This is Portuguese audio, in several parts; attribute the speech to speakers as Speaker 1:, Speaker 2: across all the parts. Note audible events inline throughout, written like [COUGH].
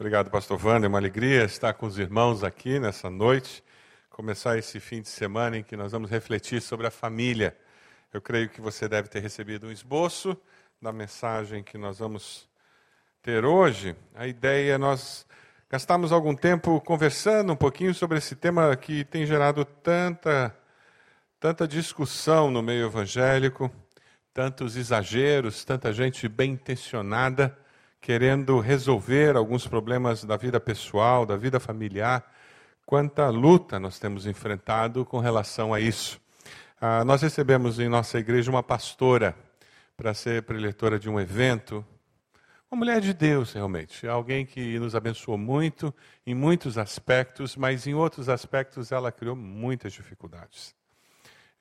Speaker 1: Obrigado, pastor Wander. É uma alegria estar com os irmãos aqui nessa noite, começar esse fim de semana em que nós vamos refletir sobre a família. Eu creio que você deve ter recebido um esboço da mensagem que nós vamos ter hoje. A ideia é nós gastarmos algum tempo conversando um pouquinho sobre esse tema que tem gerado tanta, tanta discussão no meio evangélico, tantos exageros, tanta gente bem intencionada querendo resolver alguns problemas da vida pessoal, da vida familiar. Quanta luta nós temos enfrentado com relação a isso. Ah, nós recebemos em nossa igreja uma pastora para ser preletora de um evento. Uma mulher de Deus, realmente. Alguém que nos abençoou muito em muitos aspectos, mas em outros aspectos ela criou muitas dificuldades.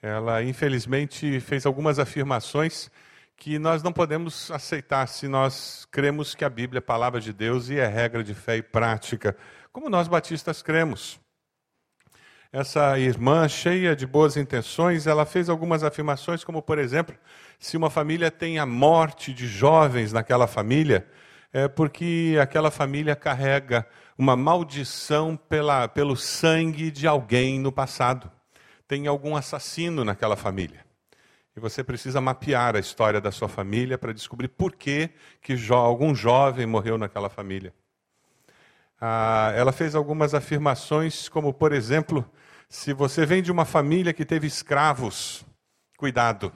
Speaker 1: Ela, infelizmente, fez algumas afirmações que nós não podemos aceitar se nós cremos que a Bíblia é a palavra de Deus e é regra de fé e prática, como nós batistas cremos. Essa irmã, cheia de boas intenções, ela fez algumas afirmações, como, por exemplo, se uma família tem a morte de jovens naquela família, é porque aquela família carrega uma maldição pela, pelo sangue de alguém no passado. Tem algum assassino naquela família. E você precisa mapear a história da sua família para descobrir por que, que algum jovem morreu naquela família. Ah, ela fez algumas afirmações, como, por exemplo, se você vem de uma família que teve escravos, cuidado,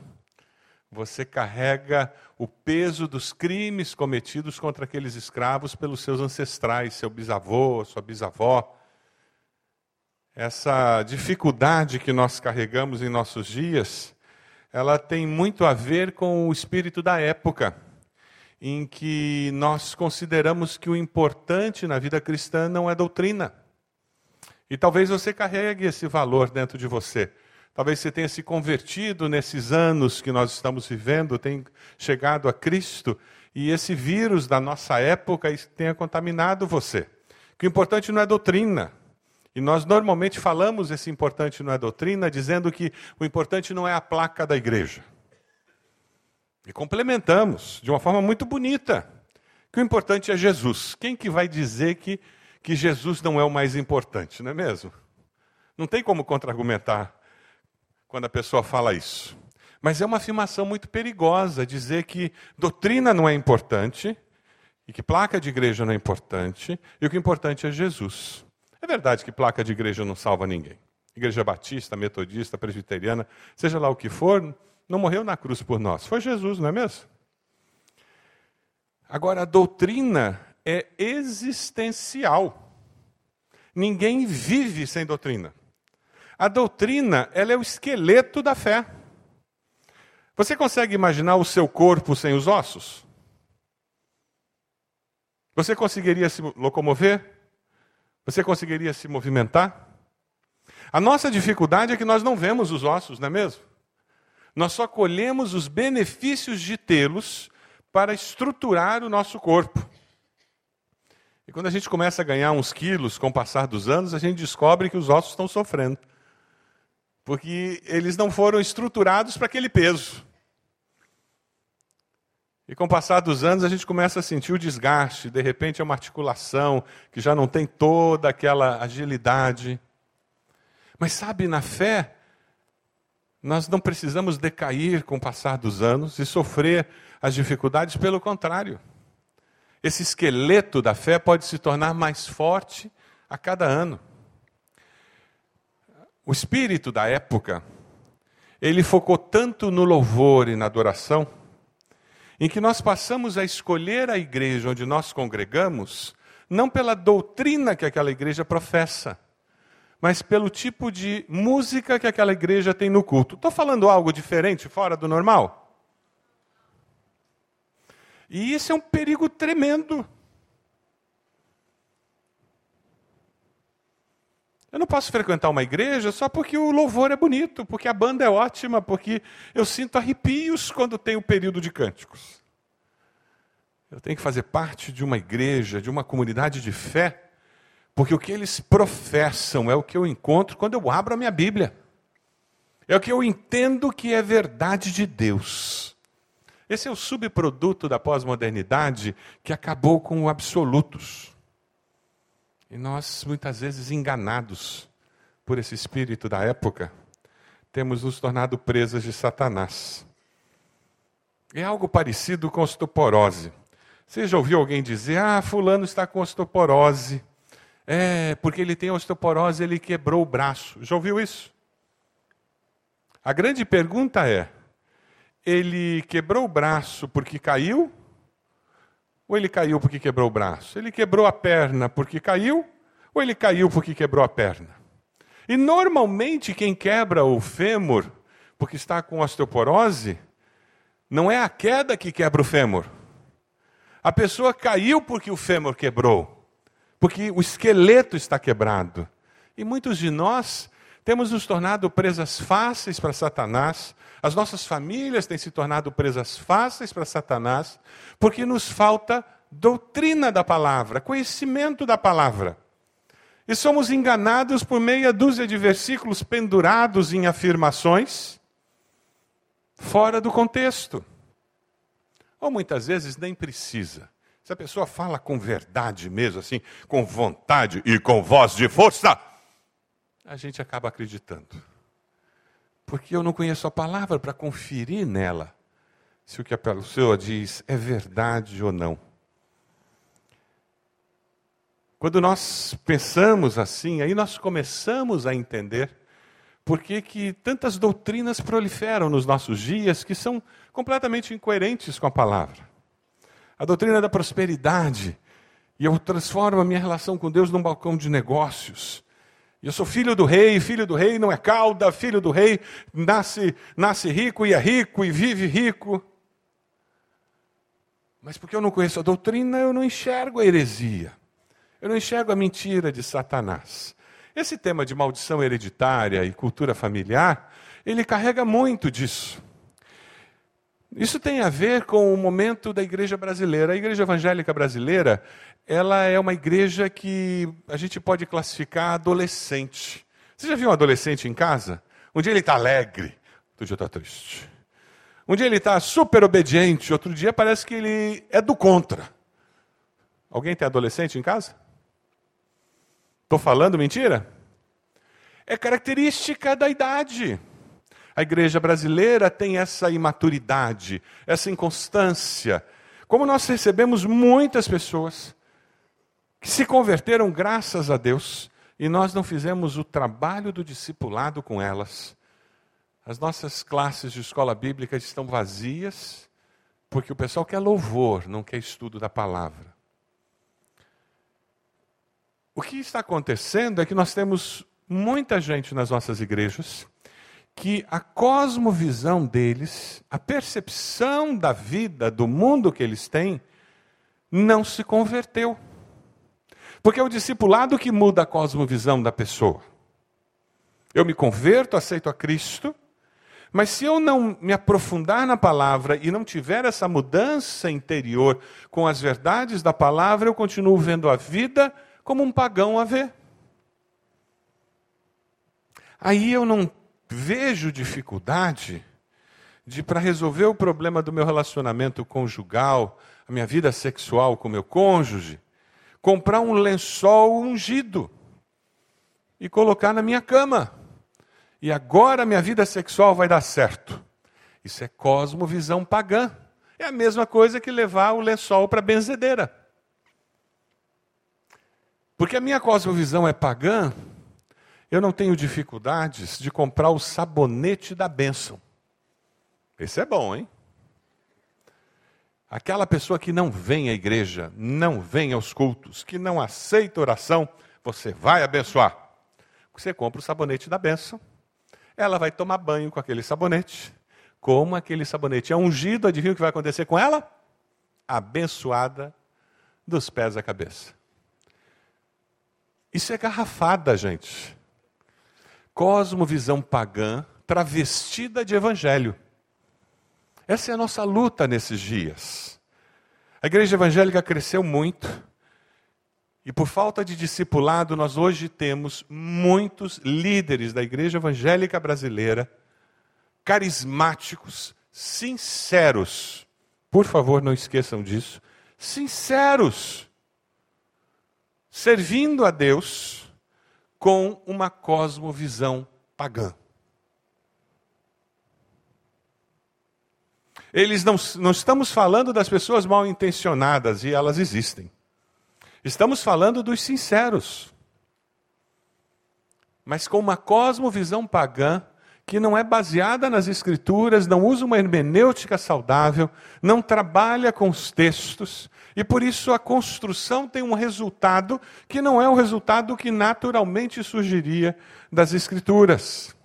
Speaker 1: você carrega o peso dos crimes cometidos contra aqueles escravos pelos seus ancestrais, seu bisavô, sua bisavó. Essa dificuldade que nós carregamos em nossos dias ela tem muito a ver com o espírito da época, em que nós consideramos que o importante na vida cristã não é doutrina. E talvez você carregue esse valor dentro de você. Talvez você tenha se convertido nesses anos que nós estamos vivendo, tenha chegado a Cristo, e esse vírus da nossa época tenha contaminado você. Que o importante não é doutrina, e nós normalmente falamos esse importante não é doutrina, dizendo que o importante não é a placa da igreja. E complementamos de uma forma muito bonita que o importante é Jesus. Quem que vai dizer que, que Jesus não é o mais importante, não é mesmo? Não tem como contra-argumentar quando a pessoa fala isso. Mas é uma afirmação muito perigosa dizer que doutrina não é importante e que placa de igreja não é importante e o que é importante é Jesus. É verdade que placa de igreja não salva ninguém. Igreja batista, metodista, presbiteriana, seja lá o que for, não morreu na cruz por nós. Foi Jesus, não é mesmo? Agora, a doutrina é existencial. Ninguém vive sem doutrina. A doutrina, ela é o esqueleto da fé. Você consegue imaginar o seu corpo sem os ossos? Você conseguiria se locomover? Você conseguiria se movimentar? A nossa dificuldade é que nós não vemos os ossos, não é mesmo? Nós só colhemos os benefícios de tê-los para estruturar o nosso corpo. E quando a gente começa a ganhar uns quilos com o passar dos anos, a gente descobre que os ossos estão sofrendo. Porque eles não foram estruturados para aquele peso. E com o passar dos anos, a gente começa a sentir o desgaste, de repente é uma articulação que já não tem toda aquela agilidade. Mas sabe, na fé, nós não precisamos decair com o passar dos anos e sofrer as dificuldades, pelo contrário. Esse esqueleto da fé pode se tornar mais forte a cada ano. O espírito da época, ele focou tanto no louvor e na adoração, em que nós passamos a escolher a igreja onde nós congregamos, não pela doutrina que aquela igreja professa, mas pelo tipo de música que aquela igreja tem no culto. Estou falando algo diferente, fora do normal? E isso é um perigo tremendo. Eu não posso frequentar uma igreja só porque o louvor é bonito, porque a banda é ótima, porque eu sinto arrepios quando tem o período de cânticos. Eu tenho que fazer parte de uma igreja, de uma comunidade de fé, porque o que eles professam é o que eu encontro quando eu abro a minha Bíblia. É o que eu entendo que é verdade de Deus. Esse é o subproduto da pós-modernidade que acabou com o absolutos. E nós, muitas vezes, enganados por esse espírito da época, temos nos tornado presas de Satanás. É algo parecido com osteoporose. Você já ouviu alguém dizer: Ah, Fulano está com osteoporose. É, porque ele tem osteoporose, ele quebrou o braço. Já ouviu isso? A grande pergunta é: ele quebrou o braço porque caiu? Ou ele caiu porque quebrou o braço? Ele quebrou a perna porque caiu? Ou ele caiu porque quebrou a perna? E normalmente quem quebra o fêmur porque está com osteoporose, não é a queda que quebra o fêmur. A pessoa caiu porque o fêmur quebrou, porque o esqueleto está quebrado. E muitos de nós temos nos tornado presas fáceis para Satanás, as nossas famílias têm se tornado presas fáceis para Satanás, porque nos falta doutrina da palavra, conhecimento da palavra. E somos enganados por meia dúzia de versículos pendurados em afirmações fora do contexto. Ou muitas vezes nem precisa. Se a pessoa fala com verdade mesmo, assim, com vontade e com voz de força, a gente acaba acreditando. Porque eu não conheço a palavra para conferir nela se o que a pessoa diz é verdade ou não. Quando nós pensamos assim, aí nós começamos a entender por que, que tantas doutrinas proliferam nos nossos dias que são completamente incoerentes com a palavra. A doutrina da prosperidade, e eu transformo a minha relação com Deus num balcão de negócios. Eu sou filho do rei, filho do rei não é cauda, filho do rei nasce, nasce rico e é rico e vive rico. Mas porque eu não conheço a doutrina, eu não enxergo a heresia. Eu não enxergo a mentira de Satanás. Esse tema de maldição hereditária e cultura familiar, ele carrega muito disso. Isso tem a ver com o momento da igreja brasileira. A igreja evangélica brasileira, ela é uma igreja que a gente pode classificar adolescente. Você já viu um adolescente em casa? Um dia ele está alegre, outro dia está triste. Um dia ele está super obediente, outro dia parece que ele é do contra. Alguém tem adolescente em casa? Estou falando mentira? É característica da idade. A igreja brasileira tem essa imaturidade, essa inconstância. Como nós recebemos muitas pessoas que se converteram graças a Deus e nós não fizemos o trabalho do discipulado com elas. As nossas classes de escola bíblica estão vazias porque o pessoal quer louvor, não quer estudo da palavra. O que está acontecendo é que nós temos muita gente nas nossas igrejas que a cosmovisão deles, a percepção da vida, do mundo que eles têm, não se converteu. Porque é o discipulado que muda a cosmovisão da pessoa. Eu me converto, aceito a Cristo, mas se eu não me aprofundar na palavra e não tiver essa mudança interior com as verdades da palavra, eu continuo vendo a vida como um pagão a ver. Aí eu não vejo dificuldade de, para resolver o problema do meu relacionamento conjugal, a minha vida sexual com meu cônjuge, comprar um lençol ungido e colocar na minha cama. E agora minha vida sexual vai dar certo. Isso é cosmovisão pagã. É a mesma coisa que levar o lençol para a benzedeira. Porque a minha cosmovisão é pagã, eu não tenho dificuldades de comprar o sabonete da bênção. Esse é bom, hein? Aquela pessoa que não vem à igreja, não vem aos cultos, que não aceita oração, você vai abençoar. Você compra o sabonete da bênção, ela vai tomar banho com aquele sabonete. Como aquele sabonete é ungido, adivinha o que vai acontecer com ela? Abençoada dos pés à cabeça. Isso é garrafada, gente. Cosmovisão pagã travestida de evangelho. Essa é a nossa luta nesses dias. A igreja evangélica cresceu muito. E por falta de discipulado, nós hoje temos muitos líderes da igreja evangélica brasileira, carismáticos, sinceros. Por favor, não esqueçam disso. Sinceros servindo a Deus com uma cosmovisão pagã. Eles não, não estamos falando das pessoas mal intencionadas, e elas existem. Estamos falando dos sinceros. Mas com uma cosmovisão pagã que não é baseada nas escrituras, não usa uma hermenêutica saudável, não trabalha com os textos, e por isso a construção tem um resultado que não é o resultado que naturalmente surgiria das escrituras.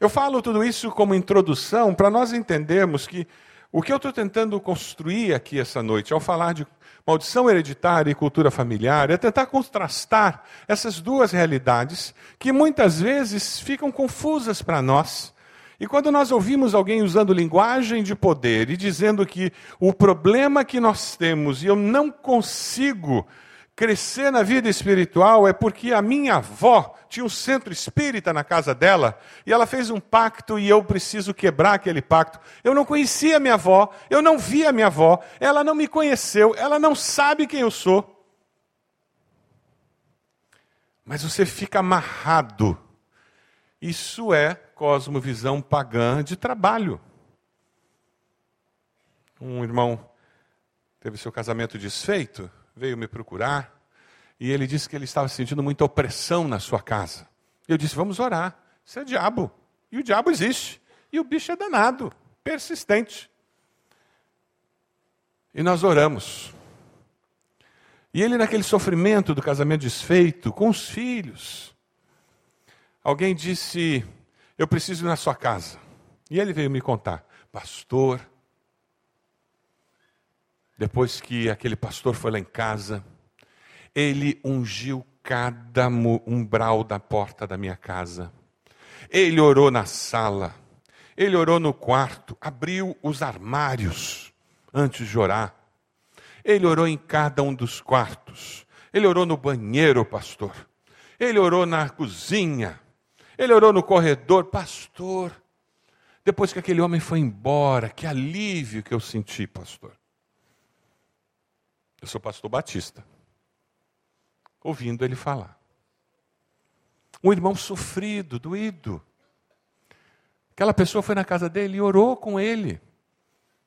Speaker 1: Eu falo tudo isso como introdução para nós entendermos que o que eu estou tentando construir aqui essa noite, ao falar de maldição hereditária e cultura familiar, é tentar contrastar essas duas realidades que muitas vezes ficam confusas para nós. E quando nós ouvimos alguém usando linguagem de poder e dizendo que o problema que nós temos e eu não consigo crescer na vida espiritual é porque a minha avó tinha um centro espírita na casa dela e ela fez um pacto e eu preciso quebrar aquele pacto. Eu não conhecia minha avó, eu não via minha avó, ela não me conheceu, ela não sabe quem eu sou. Mas você fica amarrado. Isso é cosmovisão pagã de trabalho. Um irmão teve seu casamento desfeito veio me procurar e ele disse que ele estava sentindo muita opressão na sua casa. Eu disse: Vamos orar. Isso é diabo. E o diabo existe. E o bicho é danado, persistente. E nós oramos. E ele, naquele sofrimento do casamento desfeito, com os filhos, alguém disse: Eu preciso ir na sua casa. E ele veio me contar: Pastor, depois que aquele pastor foi lá em casa, ele ungiu cada umbral da porta da minha casa. Ele orou na sala, ele orou no quarto, abriu os armários antes de orar. Ele orou em cada um dos quartos. Ele orou no banheiro, pastor. Ele orou na cozinha. Ele orou no corredor, pastor. Depois que aquele homem foi embora, que alívio que eu senti, pastor. Eu sou pastor batista. Ouvindo ele falar. Um irmão sofrido, doído. Aquela pessoa foi na casa dele e orou com ele.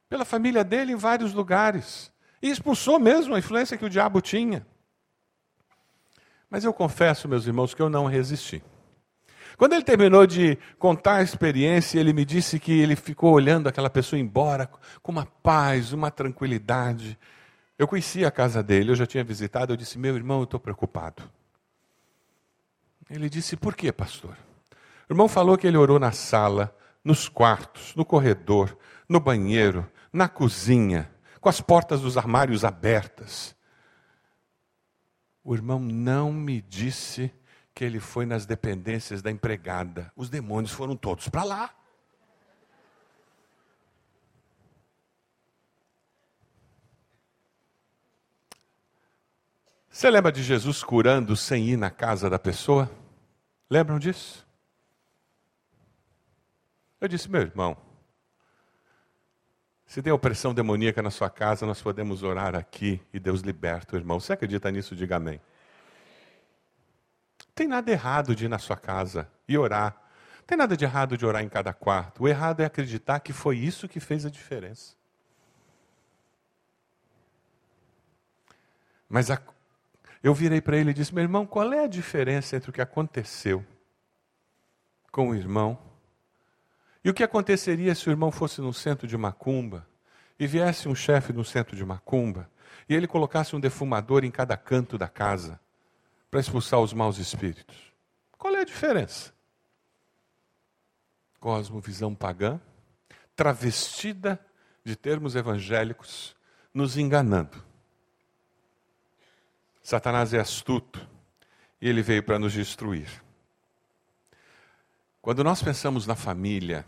Speaker 1: Pela família dele em vários lugares. E expulsou mesmo a influência que o diabo tinha. Mas eu confesso, meus irmãos, que eu não resisti. Quando ele terminou de contar a experiência, ele me disse que ele ficou olhando aquela pessoa embora com uma paz, uma tranquilidade. Eu conhecia a casa dele, eu já tinha visitado, eu disse: Meu irmão, eu estou preocupado. Ele disse: Por quê, pastor? O irmão falou que ele orou na sala, nos quartos, no corredor, no banheiro, na cozinha, com as portas dos armários abertas. O irmão não me disse que ele foi nas dependências da empregada. Os demônios foram todos para lá. Você lembra de Jesus curando sem ir na casa da pessoa? Lembram disso? Eu disse, meu irmão, se tem opressão demoníaca na sua casa, nós podemos orar aqui e Deus liberta o irmão. Você acredita nisso? Diga amém. Tem nada errado de ir na sua casa e orar. Não tem nada de errado de orar em cada quarto. O errado é acreditar que foi isso que fez a diferença. Mas a eu virei para ele e disse: Meu irmão, qual é a diferença entre o que aconteceu com o irmão e o que aconteceria se o irmão fosse num centro de macumba e viesse um chefe no centro de macumba e ele colocasse um defumador em cada canto da casa para expulsar os maus espíritos? Qual é a diferença? Cosmovisão pagã, travestida de termos evangélicos, nos enganando Satanás é astuto e ele veio para nos destruir. Quando nós pensamos na família,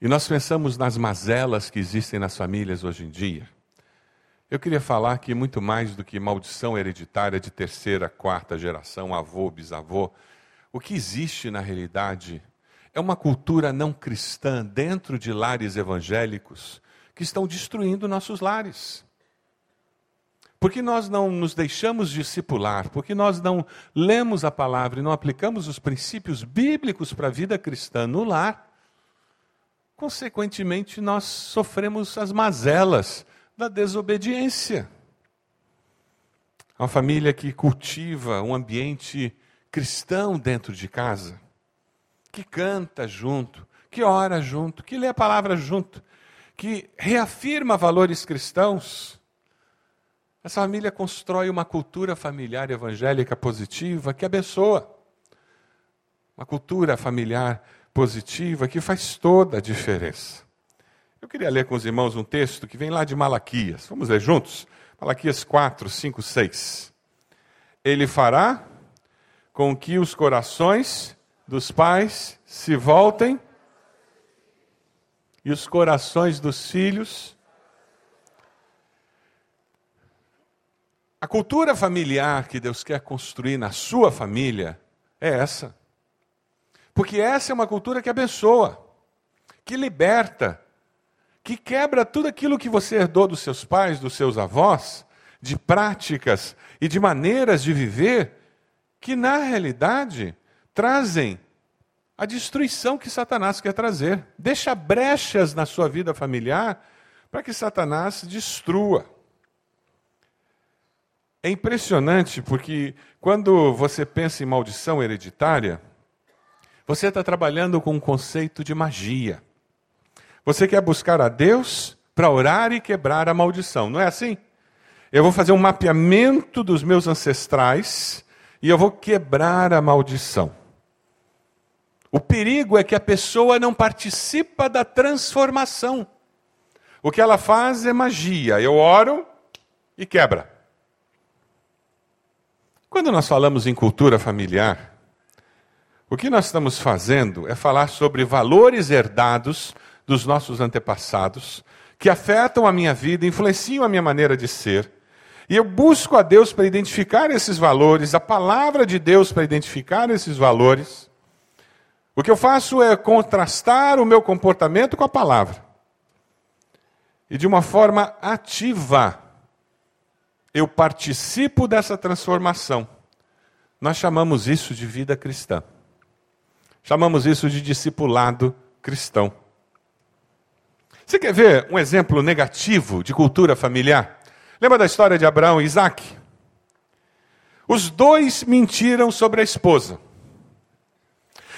Speaker 1: e nós pensamos nas mazelas que existem nas famílias hoje em dia, eu queria falar que muito mais do que maldição hereditária de terceira, quarta geração, avô, bisavô, o que existe na realidade é uma cultura não cristã dentro de lares evangélicos que estão destruindo nossos lares. porque nós não nos deixamos discipular, porque nós não lemos a palavra e não aplicamos os princípios bíblicos para a vida cristã no lar, consequentemente nós sofremos as mazelas da desobediência. Uma família que cultiva um ambiente cristão dentro de casa, que canta junto, que ora junto, que lê a palavra junto, que reafirma valores cristãos, essa família constrói uma cultura familiar evangélica positiva que abençoa. Uma cultura familiar positiva que faz toda a diferença. Eu queria ler com os irmãos um texto que vem lá de Malaquias. Vamos ler juntos? Malaquias 4, 5, 6. Ele fará com que os corações dos pais se voltem e os corações dos filhos A cultura familiar que Deus quer construir na sua família é essa. Porque essa é uma cultura que abençoa, que liberta, que quebra tudo aquilo que você herdou dos seus pais, dos seus avós, de práticas e de maneiras de viver que, na realidade, trazem a destruição que Satanás quer trazer. Deixa brechas na sua vida familiar para que Satanás destrua. É impressionante porque quando você pensa em maldição hereditária, você está trabalhando com um conceito de magia. Você quer buscar a Deus para orar e quebrar a maldição, não é assim? Eu vou fazer um mapeamento dos meus ancestrais e eu vou quebrar a maldição. O perigo é que a pessoa não participa da transformação. O que ela faz é magia. Eu oro e quebra. Quando nós falamos em cultura familiar, o que nós estamos fazendo é falar sobre valores herdados dos nossos antepassados, que afetam a minha vida, influenciam a minha maneira de ser. E eu busco a Deus para identificar esses valores, a palavra de Deus para identificar esses valores. O que eu faço é contrastar o meu comportamento com a palavra. E de uma forma ativa, eu participo dessa transformação. Nós chamamos isso de vida cristã. Chamamos isso de discipulado cristão. Você quer ver um exemplo negativo de cultura familiar? Lembra da história de Abraão e Isaac? Os dois mentiram sobre a esposa.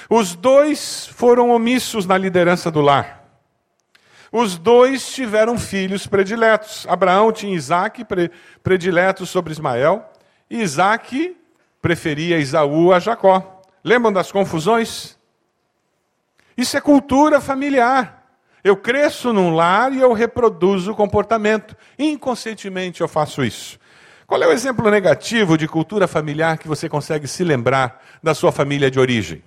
Speaker 1: Os dois foram omissos na liderança do lar. Os dois tiveram filhos prediletos. Abraão tinha Isaac predileto sobre Ismael, e Isaac preferia Isaú a Jacó. Lembram das confusões? Isso é cultura familiar. Eu cresço num lar e eu reproduzo o comportamento. Inconscientemente eu faço isso. Qual é o exemplo negativo de cultura familiar que você consegue se lembrar da sua família de origem?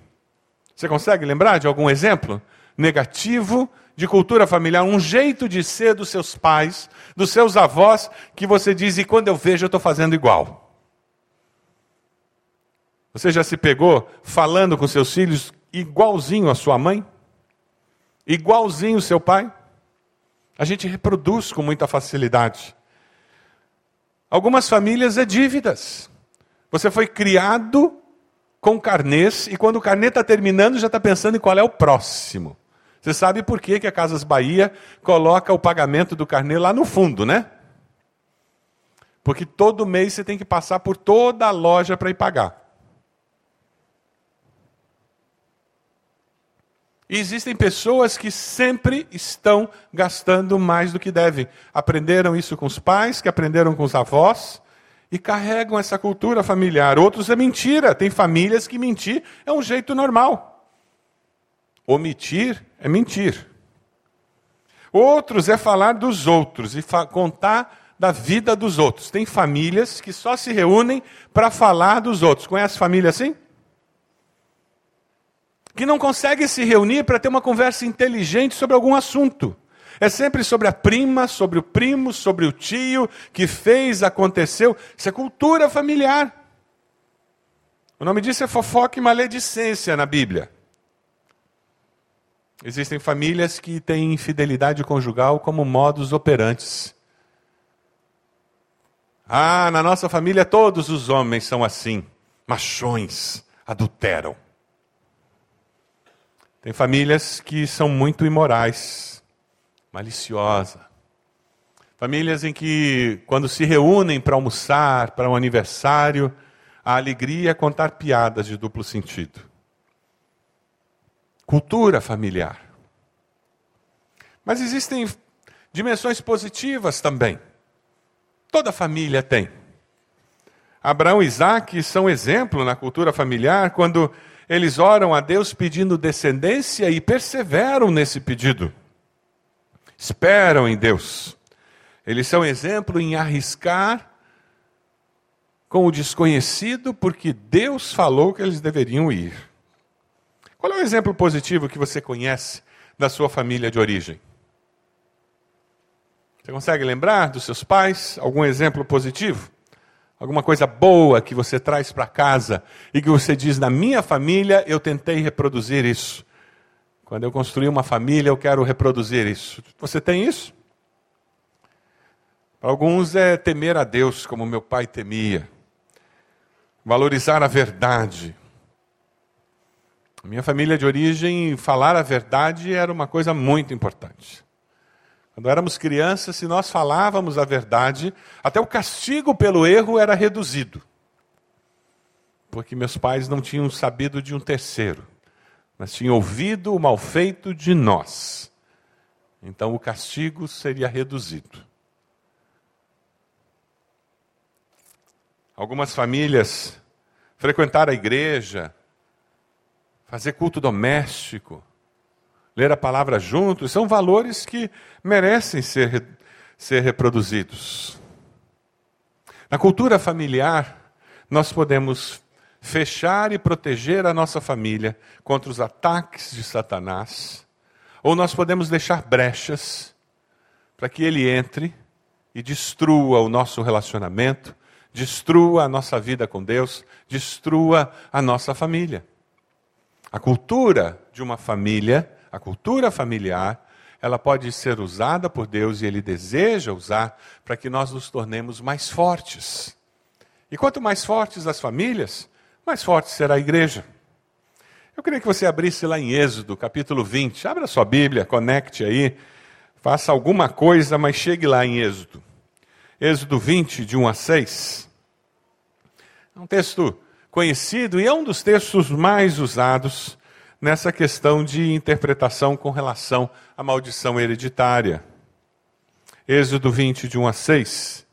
Speaker 1: Você consegue lembrar de algum exemplo negativo de cultura familiar, um jeito de ser dos seus pais, dos seus avós, que você diz, e quando eu vejo, eu estou fazendo igual. Você já se pegou falando com seus filhos igualzinho a sua mãe? Igualzinho o seu pai? A gente reproduz com muita facilidade. Algumas famílias é dívidas. Você foi criado com carnês e quando o carnê está terminando já está pensando em qual é o próximo. Você sabe por que, que a Casas Bahia coloca o pagamento do carnê lá no fundo, né? Porque todo mês você tem que passar por toda a loja para ir pagar. E existem pessoas que sempre estão gastando mais do que devem. Aprenderam isso com os pais, que aprenderam com os avós, e carregam essa cultura familiar. Outros é mentira. Tem famílias que mentir é um jeito normal. Omitir é mentir. Outros é falar dos outros e contar da vida dos outros. Tem famílias que só se reúnem para falar dos outros. Conhece família assim? Que não consegue se reunir para ter uma conversa inteligente sobre algum assunto. É sempre sobre a prima, sobre o primo, sobre o tio que fez, aconteceu. Isso é cultura familiar. O nome disso é fofoca e maledicência na Bíblia. Existem famílias que têm infidelidade conjugal como modus operantes. Ah, na nossa família todos os homens são assim, machões, adulteram. Tem famílias que são muito imorais, maliciosas. Famílias em que, quando se reúnem para almoçar, para um aniversário, a alegria é contar piadas de duplo sentido. Cultura familiar. Mas existem dimensões positivas também. Toda família tem. Abraão e Isaac são exemplo na cultura familiar quando eles oram a Deus pedindo descendência e perseveram nesse pedido. Esperam em Deus. Eles são exemplo em arriscar com o desconhecido porque Deus falou que eles deveriam ir. Qual é o exemplo positivo que você conhece da sua família de origem? Você consegue lembrar dos seus pais? Algum exemplo positivo? Alguma coisa boa que você traz para casa e que você diz: na minha família eu tentei reproduzir isso. Quando eu construí uma família, eu quero reproduzir isso. Você tem isso? Para alguns é temer a Deus, como meu pai temia valorizar a verdade. Minha família de origem, falar a verdade era uma coisa muito importante. Quando éramos crianças, se nós falávamos a verdade, até o castigo pelo erro era reduzido. Porque meus pais não tinham sabido de um terceiro, mas tinham ouvido o mal feito de nós. Então o castigo seria reduzido. Algumas famílias frequentar a igreja, fazer culto doméstico, ler a palavra juntos, são valores que merecem ser, ser reproduzidos. Na cultura familiar, nós podemos fechar e proteger a nossa família contra os ataques de Satanás, ou nós podemos deixar brechas para que ele entre e destrua o nosso relacionamento, destrua a nossa vida com Deus, destrua a nossa família. A cultura de uma família, a cultura familiar, ela pode ser usada por Deus e Ele deseja usar para que nós nos tornemos mais fortes. E quanto mais fortes as famílias, mais forte será a igreja. Eu queria que você abrisse lá em Êxodo, capítulo 20. Abra sua Bíblia, conecte aí, faça alguma coisa, mas chegue lá em Êxodo. Êxodo 20, de 1 a 6. É um texto conhecido e é um dos textos mais usados nessa questão de interpretação com relação à maldição hereditária. Êxodo 20, de 1 a 6.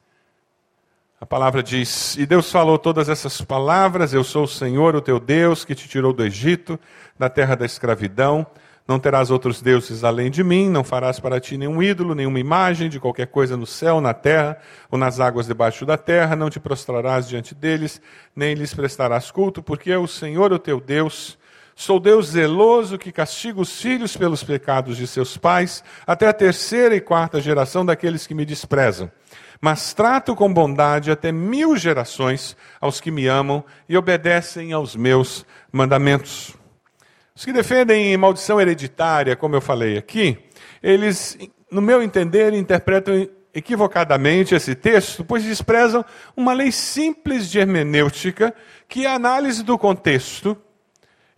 Speaker 1: A palavra diz: E Deus falou todas essas palavras: Eu sou o Senhor, o teu Deus, que te tirou do Egito, da terra da escravidão. Não terás outros deuses além de mim, não farás para ti nenhum ídolo, nenhuma imagem de qualquer coisa no céu, na terra ou nas águas debaixo da terra, não te prostrarás diante deles, nem lhes prestarás culto, porque eu, o Senhor, o teu Deus, sou Deus zeloso que castiga os filhos pelos pecados de seus pais, até a terceira e quarta geração daqueles que me desprezam. Mas trato com bondade até mil gerações aos que me amam e obedecem aos meus mandamentos. Os que defendem maldição hereditária, como eu falei aqui, eles, no meu entender, interpretam equivocadamente esse texto, pois desprezam uma lei simples de hermenêutica, que é a análise do contexto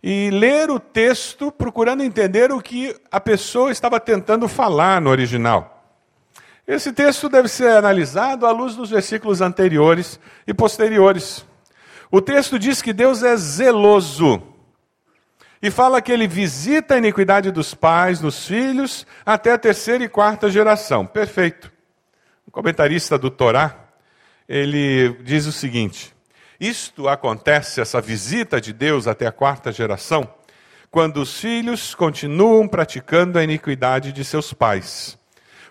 Speaker 1: e ler o texto procurando entender o que a pessoa estava tentando falar no original. Esse texto deve ser analisado à luz dos versículos anteriores e posteriores. O texto diz que Deus é zeloso e fala que ele visita a iniquidade dos pais nos filhos até a terceira e quarta geração. Perfeito. O comentarista do Torá, ele diz o seguinte: Isto acontece, essa visita de Deus até a quarta geração, quando os filhos continuam praticando a iniquidade de seus pais.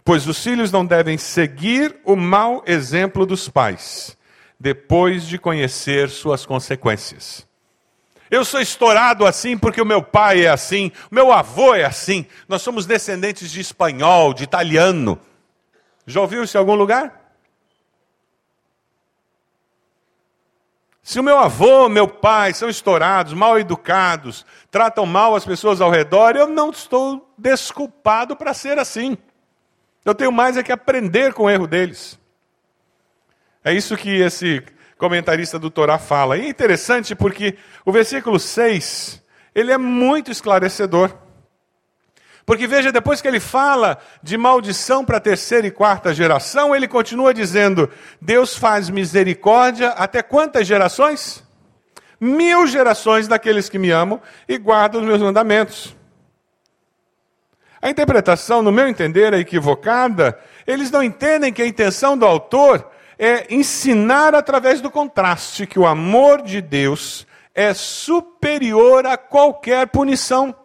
Speaker 1: Pois os filhos não devem seguir o mau exemplo dos pais, depois de conhecer suas consequências. Eu sou estourado assim porque o meu pai é assim, o meu avô é assim. Nós somos descendentes de espanhol, de italiano. Já ouviu isso em algum lugar? Se o meu avô, meu pai são estourados, mal educados, tratam mal as pessoas ao redor, eu não estou desculpado para ser assim. Eu tenho mais é que aprender com o erro deles. É isso que esse comentarista do Torá fala. E é interessante porque o versículo 6, ele é muito esclarecedor. Porque veja, depois que ele fala de maldição para a terceira e quarta geração, ele continua dizendo: Deus faz misericórdia até quantas gerações? Mil gerações daqueles que me amam e guardam os meus mandamentos. A interpretação, no meu entender, é equivocada. Eles não entendem que a intenção do autor é ensinar através do contraste que o amor de Deus é superior a qualquer punição.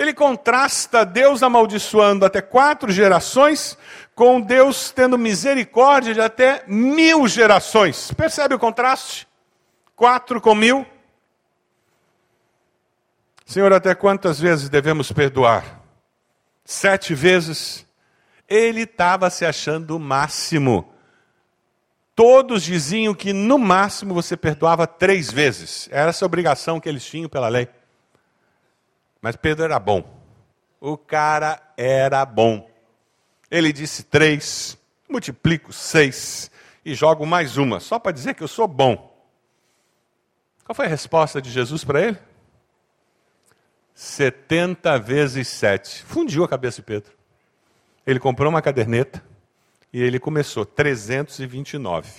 Speaker 1: Ele contrasta Deus amaldiçoando até quatro gerações com Deus tendo misericórdia de até mil gerações. Percebe o contraste? Quatro com mil. Senhor, até quantas vezes devemos perdoar? Sete vezes? Ele estava se achando o máximo. Todos diziam que no máximo você perdoava três vezes. Era essa a obrigação que eles tinham pela lei. Mas Pedro era bom. O cara era bom. Ele disse três, multiplico seis e jogo mais uma, só para dizer que eu sou bom. Qual foi a resposta de Jesus para ele? 70 vezes 7. Fundiu a cabeça de Pedro. Ele comprou uma caderneta e ele começou 329.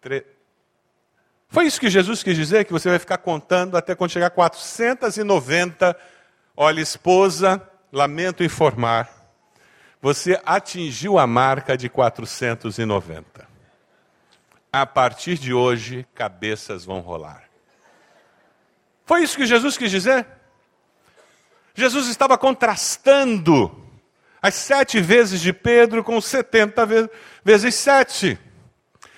Speaker 1: Tre... Foi isso que Jesus quis dizer, que você vai ficar contando até quando chegar a 490. Olha, esposa, lamento informar, você atingiu a marca de 490. A partir de hoje, cabeças vão rolar. Foi isso que Jesus quis dizer? Jesus estava contrastando as sete vezes de Pedro com setenta vezes sete.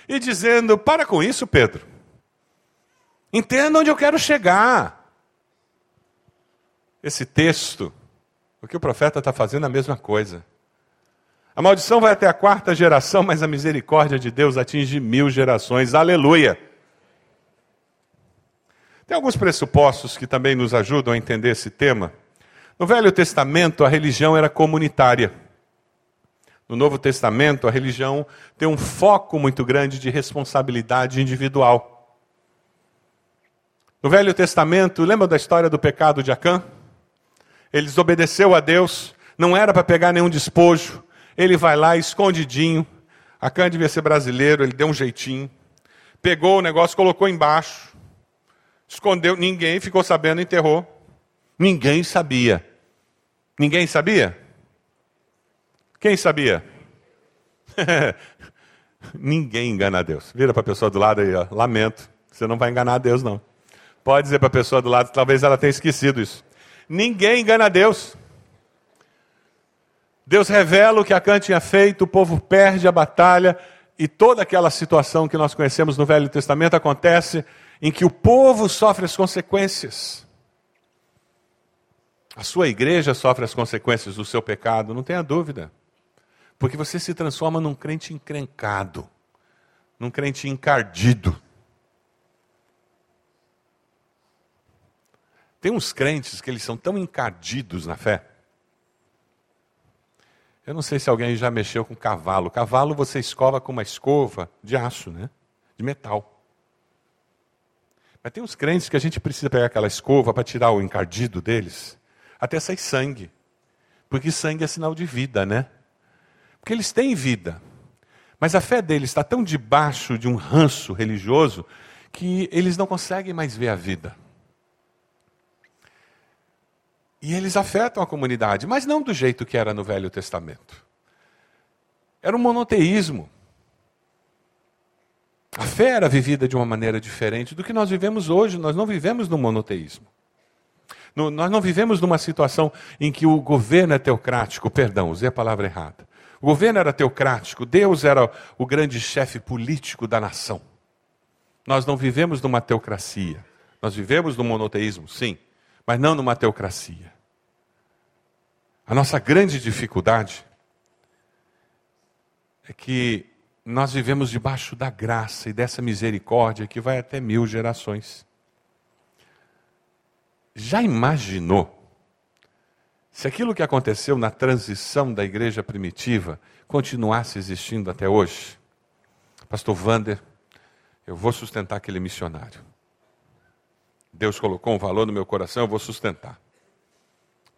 Speaker 1: E dizendo: para com isso, Pedro. Entenda onde eu quero chegar. Esse texto, o que o profeta está fazendo é a mesma coisa. A maldição vai até a quarta geração, mas a misericórdia de Deus atinge mil gerações. Aleluia! Tem alguns pressupostos que também nos ajudam a entender esse tema. No Velho Testamento, a religião era comunitária. No Novo Testamento, a religião tem um foco muito grande de responsabilidade individual. No Velho Testamento, lembra da história do pecado de Acã? Ele desobedeceu a Deus, não era para pegar nenhum despojo. Ele vai lá escondidinho. Acã devia ser brasileiro, ele deu um jeitinho. Pegou o negócio, colocou embaixo. Escondeu, ninguém ficou sabendo, enterrou. Ninguém sabia. Ninguém sabia? Quem sabia? [LAUGHS] Ninguém engana a Deus. Vira para a pessoa do lado aí, ó. lamento. Você não vai enganar a Deus, não. Pode dizer para a pessoa do lado, talvez ela tenha esquecido isso. Ninguém engana Deus. Deus revela o que Acã tinha feito, o povo perde a batalha, e toda aquela situação que nós conhecemos no Velho Testamento acontece em que o povo sofre as consequências. A sua igreja sofre as consequências do seu pecado, não tenha dúvida. Porque você se transforma num crente encrencado, num crente encardido. Tem uns crentes que eles são tão encardidos na fé. Eu não sei se alguém já mexeu com cavalo. Cavalo você escova com uma escova de aço, né? De metal. Mas tem uns crentes que a gente precisa pegar aquela escova para tirar o encardido deles até sair sangue. Porque sangue é sinal de vida, né? Porque eles têm vida. Mas a fé deles está tão debaixo de um ranço religioso que eles não conseguem mais ver a vida. E eles afetam a comunidade, mas não do jeito que era no Velho Testamento. Era um monoteísmo. A fé era vivida de uma maneira diferente do que nós vivemos hoje. Nós não vivemos no monoteísmo. No, nós não vivemos numa situação em que o governo é teocrático, perdão, usei a palavra errada. O governo era teocrático, Deus era o grande chefe político da nação. Nós não vivemos numa teocracia. Nós vivemos no monoteísmo, sim, mas não numa teocracia. A nossa grande dificuldade é que nós vivemos debaixo da graça e dessa misericórdia que vai até mil gerações. Já imaginou se aquilo que aconteceu na transição da igreja primitiva continuasse existindo até hoje? Pastor Vander, eu vou sustentar aquele missionário. Deus colocou um valor no meu coração, eu vou sustentar.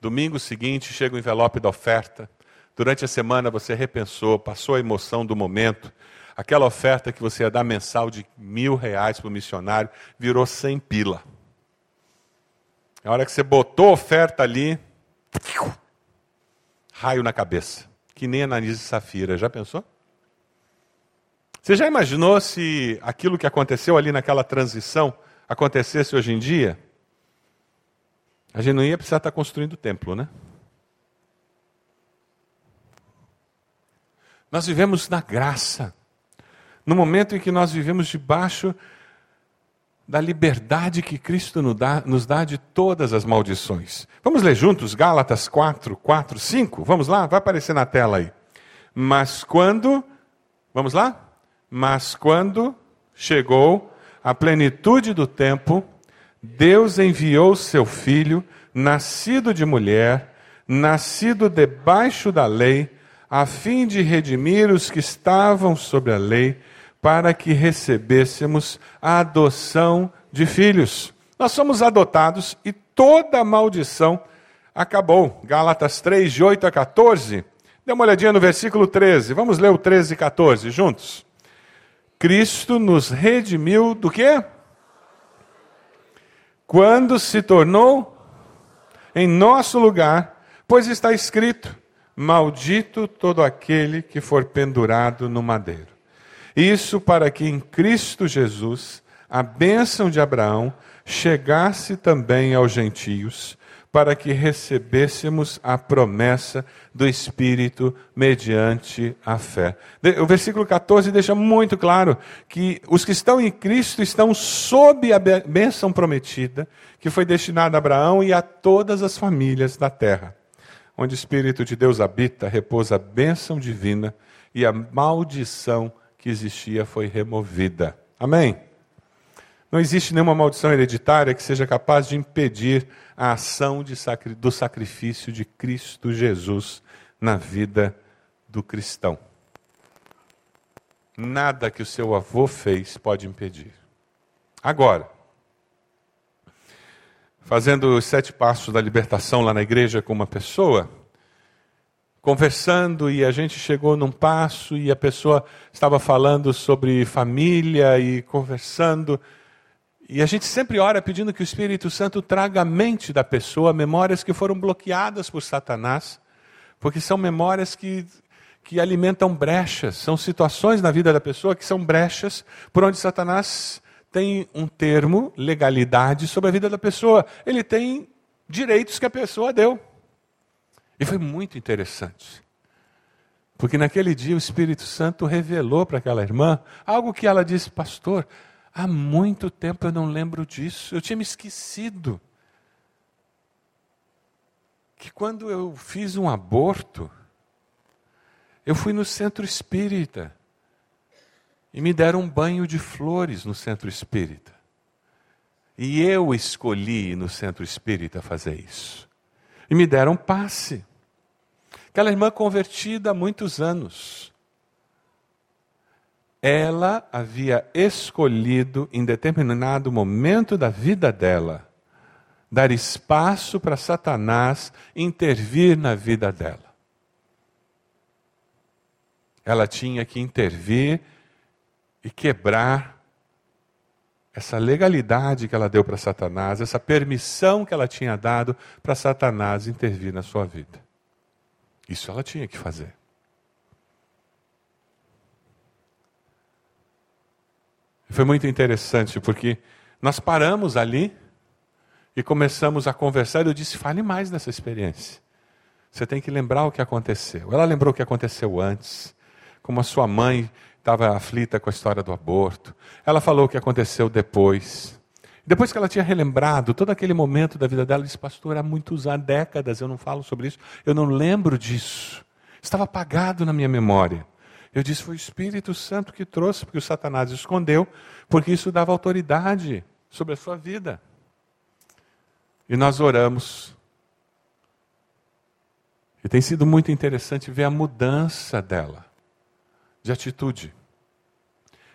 Speaker 1: Domingo seguinte chega o envelope da oferta. Durante a semana você repensou, passou a emoção do momento. Aquela oferta que você ia dar mensal de mil reais para o missionário virou cem pila. A hora que você botou a oferta ali, raio na cabeça, que nem a nariz de safira. Já pensou? Você já imaginou se aquilo que aconteceu ali naquela transição acontecesse hoje em dia? A gente não ia precisar estar construindo o templo, né? Nós vivemos na graça. No momento em que nós vivemos debaixo da liberdade que Cristo nos dá, nos dá de todas as maldições. Vamos ler juntos Gálatas 4, 4, 5? Vamos lá? Vai aparecer na tela aí. Mas quando. Vamos lá? Mas quando chegou a plenitude do tempo, Deus enviou seu filho, nascido de mulher, nascido debaixo da lei, a fim de redimir os que estavam sob a lei, para que recebêssemos a adoção de filhos. Nós somos adotados e toda maldição acabou. Gálatas 3, de 8 a 14. Dê uma olhadinha no versículo 13. Vamos ler o 13 e 14 juntos. Cristo nos redimiu do quê? Quando se tornou em nosso lugar, pois está escrito: Maldito todo aquele que for pendurado no madeiro. Isso para que em Cristo Jesus a bênção de Abraão chegasse também aos gentios, para que recebêssemos a promessa do Espírito mediante a fé. O versículo 14 deixa muito claro que os que estão em Cristo estão sob a bênção prometida, que foi destinada a Abraão e a todas as famílias da terra. Onde o Espírito de Deus habita, repousa a bênção divina e a maldição que existia foi removida. Amém? Não existe nenhuma maldição hereditária que seja capaz de impedir a ação sacri do sacrifício de Cristo Jesus na vida do cristão. Nada que o seu avô fez pode impedir. Agora, fazendo os sete passos da libertação lá na igreja com uma pessoa, conversando e a gente chegou num passo e a pessoa estava falando sobre família e conversando e a gente sempre ora pedindo que o Espírito Santo traga à mente da pessoa memórias que foram bloqueadas por Satanás, porque são memórias que, que alimentam brechas, são situações na vida da pessoa que são brechas por onde Satanás tem um termo, legalidade, sobre a vida da pessoa. Ele tem direitos que a pessoa deu. E foi muito interessante. Porque naquele dia o Espírito Santo revelou para aquela irmã algo que ela disse, pastor, Há muito tempo eu não lembro disso, eu tinha me esquecido. Que quando eu fiz um aborto, eu fui no centro espírita e me deram um banho de flores no centro espírita. E eu escolhi no centro espírita fazer isso. E me deram passe. Aquela irmã convertida há muitos anos ela havia escolhido, em determinado momento da vida dela, dar espaço para Satanás intervir na vida dela. Ela tinha que intervir e quebrar essa legalidade que ela deu para Satanás, essa permissão que ela tinha dado para Satanás intervir na sua vida. Isso ela tinha que fazer. Foi muito interessante, porque nós paramos ali e começamos a conversar. E eu disse: fale mais dessa experiência. Você tem que lembrar o que aconteceu. Ela lembrou o que aconteceu antes, como a sua mãe estava aflita com a história do aborto. Ela falou o que aconteceu depois. Depois que ela tinha relembrado todo aquele momento da vida dela, disse: Pastor, há muitos há décadas eu não falo sobre isso, eu não lembro disso. Estava apagado na minha memória. Eu disse, foi o Espírito Santo que trouxe, porque o Satanás escondeu, porque isso dava autoridade sobre a sua vida. E nós oramos. E tem sido muito interessante ver a mudança dela, de atitude.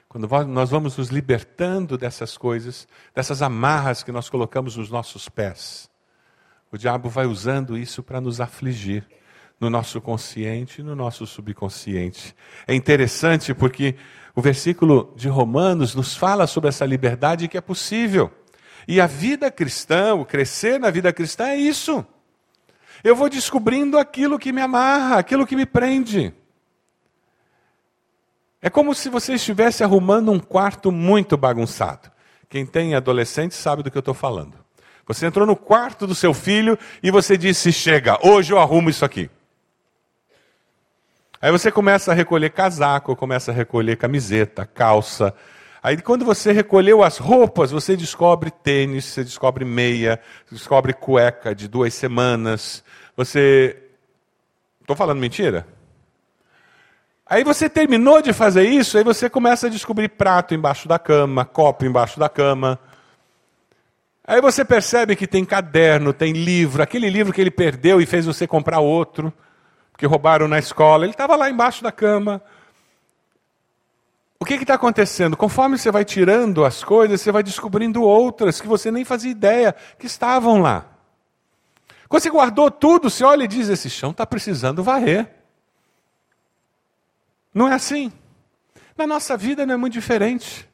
Speaker 1: quando nós vamos nos libertando dessas coisas, dessas amarras que nós colocamos nos nossos pés, o diabo vai usando isso para nos afligir no nosso consciente e no nosso subconsciente. É interessante porque o versículo de Romanos nos fala sobre essa liberdade que é possível. E a vida cristã, o crescer na vida cristã é isso. Eu vou descobrindo aquilo que me amarra, aquilo que me prende. É como se você estivesse arrumando um quarto muito bagunçado. Quem tem adolescente sabe do que eu estou falando. Você entrou no quarto do seu filho e você disse: Chega, hoje eu arrumo isso aqui. Aí você começa a recolher casaco, começa a recolher camiseta, calça. Aí quando você recolheu as roupas, você descobre tênis, você descobre meia, descobre cueca de duas semanas. Você. Estou falando mentira? Aí você terminou de fazer isso, aí você começa a descobrir prato embaixo da cama, copo embaixo da cama. Aí você percebe que tem caderno, tem livro, aquele livro que ele perdeu e fez você comprar outro que roubaram na escola, ele estava lá embaixo da cama. O que está acontecendo? Conforme você vai tirando as coisas, você vai descobrindo outras que você nem fazia ideia que estavam lá. Quando você guardou tudo, você olha e diz: esse chão está precisando varrer. Não é assim. Na nossa vida não é muito diferente.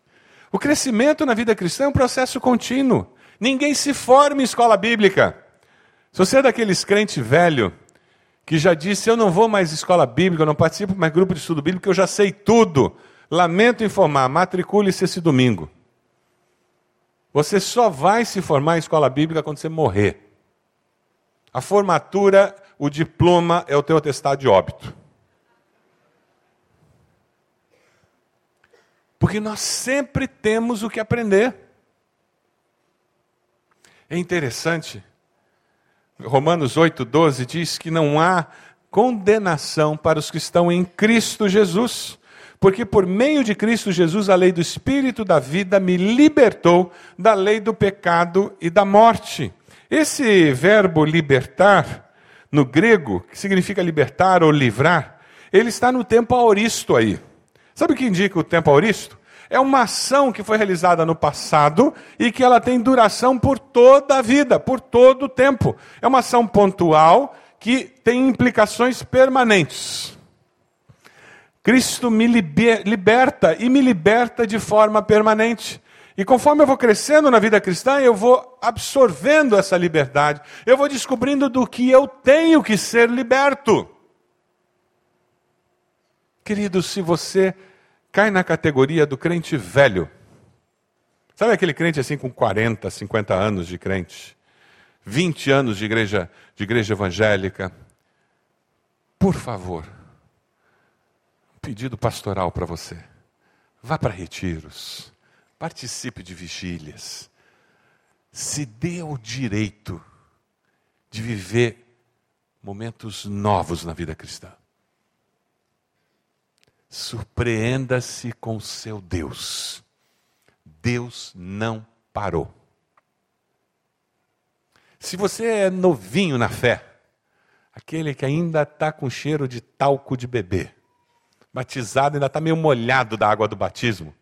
Speaker 1: O crescimento na vida cristã é um processo contínuo. Ninguém se forma em escola bíblica. Se você é daqueles crentes velho que já disse: Eu não vou mais escola bíblica, eu não participo mais grupo de estudo bíblico, eu já sei tudo. Lamento informar, matricule-se esse domingo. Você só vai se formar em escola bíblica quando você morrer. A formatura, o diploma é o teu atestado de óbito. Porque nós sempre temos o que aprender. É interessante Romanos 8,12 diz que não há condenação para os que estão em Cristo Jesus. Porque por meio de Cristo Jesus, a lei do Espírito da vida me libertou da lei do pecado e da morte. Esse verbo libertar, no grego, que significa libertar ou livrar, ele está no tempo aoristo aí. Sabe o que indica o tempo aoristo? É uma ação que foi realizada no passado e que ela tem duração por toda a vida, por todo o tempo. É uma ação pontual que tem implicações permanentes. Cristo me liberta e me liberta de forma permanente. E conforme eu vou crescendo na vida cristã, eu vou absorvendo essa liberdade, eu vou descobrindo do que eu tenho que ser liberto. Querido, se você cai na categoria do crente velho. Sabe aquele crente assim com 40, 50 anos de crente? 20 anos de igreja, de igreja evangélica? Por favor, um pedido pastoral para você. Vá para retiros, participe de vigílias, se dê o direito de viver momentos novos na vida cristã. Surpreenda-se com seu Deus. Deus não parou. Se você é novinho na fé, aquele que ainda está com cheiro de talco de bebê, batizado ainda está meio molhado da água do batismo,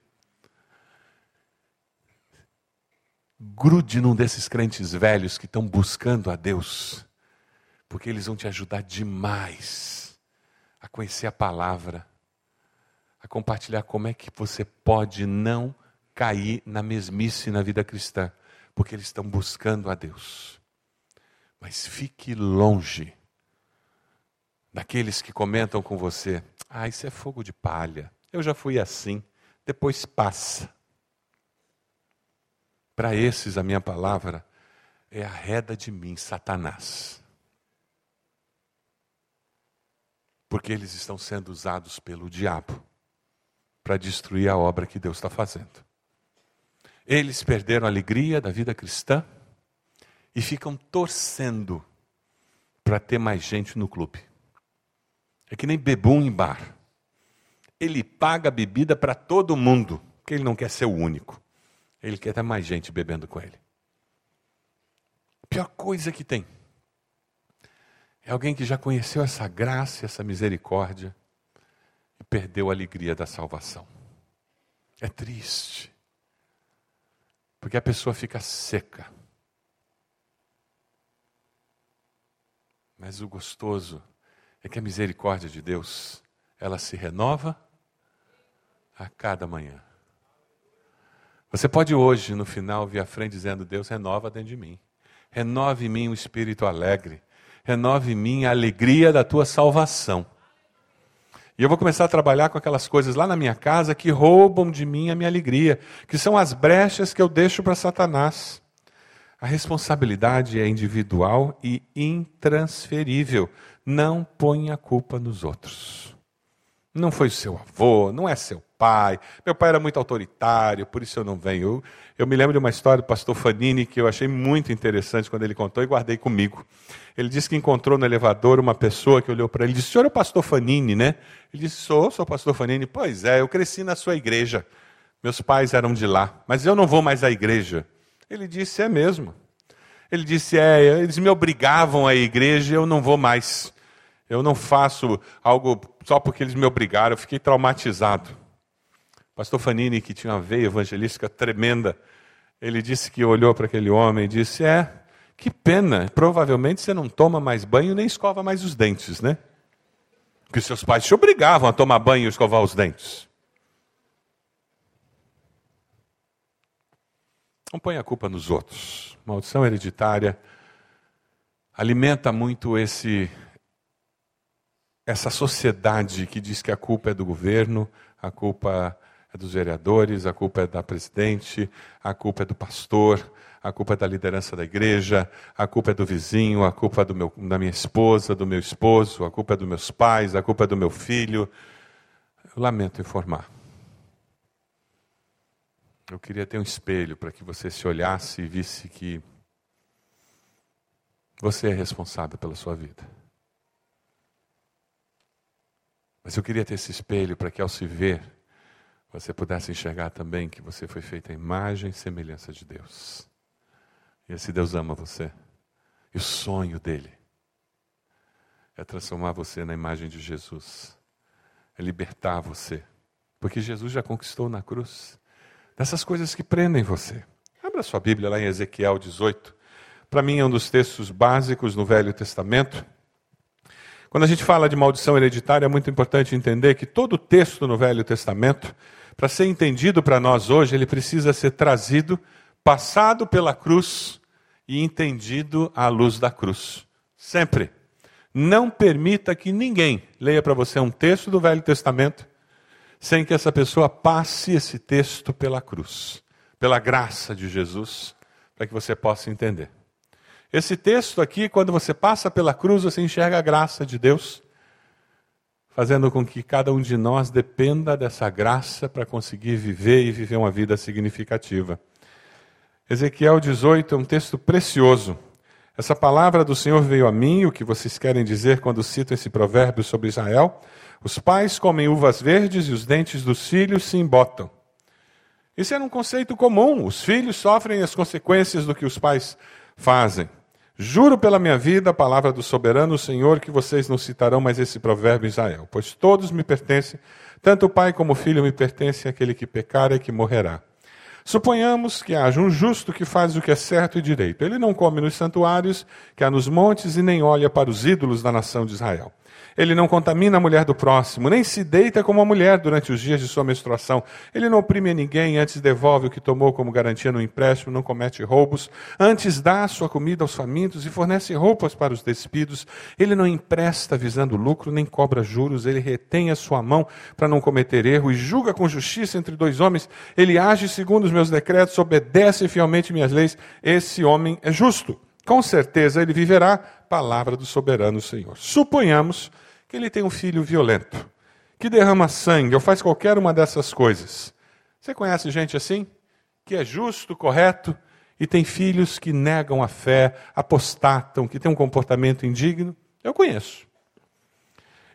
Speaker 1: grude num desses crentes velhos que estão buscando a Deus, porque eles vão te ajudar demais a conhecer a palavra a compartilhar como é que você pode não cair na mesmice na vida cristã, porque eles estão buscando a Deus. Mas fique longe daqueles que comentam com você: ah, isso é fogo de palha, eu já fui assim, depois passa. Para esses, a minha palavra é arreda de mim, Satanás. Porque eles estão sendo usados pelo diabo para destruir a obra que Deus está fazendo. Eles perderam a alegria da vida cristã e ficam torcendo para ter mais gente no clube. É que nem bebum em bar. Ele paga bebida para todo mundo, porque ele não quer ser o único. Ele quer ter mais gente bebendo com ele. A pior coisa que tem é alguém que já conheceu essa graça, essa misericórdia, e perdeu a alegria da salvação. É triste. Porque a pessoa fica seca. Mas o gostoso é que a misericórdia de Deus, ela se renova a cada manhã. Você pode hoje, no final, vir à frente dizendo: Deus, renova dentro de mim. Renove em mim o espírito alegre. Renove em mim a alegria da tua salvação. E eu vou começar a trabalhar com aquelas coisas lá na minha casa que roubam de mim a minha alegria, que são as brechas que eu deixo para Satanás. A responsabilidade é individual e intransferível. Não ponha a culpa nos outros. Não foi seu avô, não é seu pai. Meu pai era muito autoritário, por isso eu não venho. Eu, eu me lembro de uma história do pastor Fanini que eu achei muito interessante quando ele contou e guardei comigo. Ele disse que encontrou no elevador uma pessoa que olhou para ele e disse: O senhor é o pastor Fanini, né? Ele disse: Sou, sou o pastor Fanini. Pois é, eu cresci na sua igreja. Meus pais eram de lá, mas eu não vou mais à igreja. Ele disse: É mesmo. Ele disse: É, eles me obrigavam à igreja eu não vou mais. Eu não faço algo só porque eles me obrigaram, eu fiquei traumatizado. Pastor Fanini, que tinha uma veia evangelística tremenda, ele disse que olhou para aquele homem e disse: É, que pena, provavelmente você não toma mais banho nem escova mais os dentes, né? Porque seus pais te obrigavam a tomar banho e escovar os dentes. Não põe a culpa nos outros. Maldição hereditária alimenta muito esse essa sociedade que diz que a culpa é do governo, a culpa é dos vereadores, a culpa é da presidente, a culpa é do pastor, a culpa é da liderança da igreja, a culpa é do vizinho, a culpa é do meu, da minha esposa, do meu esposo, a culpa é dos meus pais, a culpa é do meu filho. Eu lamento informar. Eu queria ter um espelho para que você se olhasse e visse que você é responsável pela sua vida. Mas eu queria ter esse espelho para que ao se ver, você pudesse enxergar também que você foi feita a imagem e semelhança de Deus. E esse Deus ama você. E o sonho dele é transformar você na imagem de Jesus, é libertar você, porque Jesus já conquistou na cruz dessas coisas que prendem você. Abra sua Bíblia lá em Ezequiel 18. Para mim é um dos textos básicos no Velho Testamento. Quando a gente fala de maldição hereditária, é muito importante entender que todo texto no Velho Testamento para ser entendido para nós hoje, ele precisa ser trazido, passado pela cruz e entendido à luz da cruz. Sempre. Não permita que ninguém leia para você um texto do Velho Testamento sem que essa pessoa passe esse texto pela cruz, pela graça de Jesus, para que você possa entender. Esse texto aqui, quando você passa pela cruz, você enxerga a graça de Deus fazendo com que cada um de nós dependa dessa graça para conseguir viver e viver uma vida significativa. Ezequiel 18 é um texto precioso. Essa palavra do Senhor veio a mim, o que vocês querem dizer quando citam esse provérbio sobre Israel? Os pais comem uvas verdes e os dentes dos filhos se embotam. Esse era um conceito comum. Os filhos sofrem as consequências do que os pais fazem. Juro pela minha vida, a palavra do soberano Senhor, que vocês não citarão mais esse provérbio Israel, pois todos me pertencem, tanto o pai como o filho me pertencem, aquele que pecar é que morrerá. Suponhamos que haja um justo que faz o que é certo e direito. Ele não come nos santuários que há nos montes e nem olha para os ídolos da nação de Israel. Ele não contamina a mulher do próximo, nem se deita como a mulher durante os dias de sua menstruação. Ele não oprime ninguém, antes devolve o que tomou como garantia no empréstimo, não comete roubos, antes dá a sua comida aos famintos e fornece roupas para os despidos. Ele não empresta visando lucro, nem cobra juros, ele retém a sua mão para não cometer erro e julga com justiça entre dois homens. Ele age segundo os meus decretos, obedece fielmente minhas leis. Esse homem é justo. Com certeza ele viverá, palavra do soberano Senhor. Suponhamos que ele tem um filho violento, que derrama sangue ou faz qualquer uma dessas coisas. Você conhece gente assim? Que é justo, correto e tem filhos que negam a fé, apostatam, que têm um comportamento indigno? Eu conheço.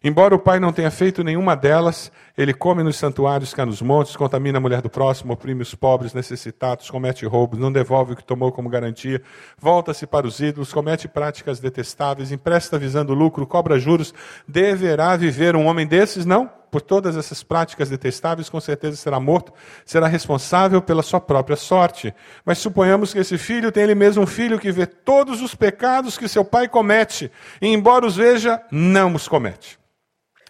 Speaker 1: Embora o pai não tenha feito nenhuma delas, ele come nos santuários, cá nos montes, contamina a mulher do próximo, oprime os pobres, necessitados, comete roubos, não devolve o que tomou como garantia, volta-se para os ídolos, comete práticas detestáveis, empresta visando lucro, cobra juros. Deverá viver um homem desses? Não. por todas essas práticas detestáveis, com certeza será morto, será responsável pela sua própria sorte. Mas suponhamos que esse filho tem ele mesmo um filho que vê todos os pecados que seu pai comete, e embora os veja, não os comete.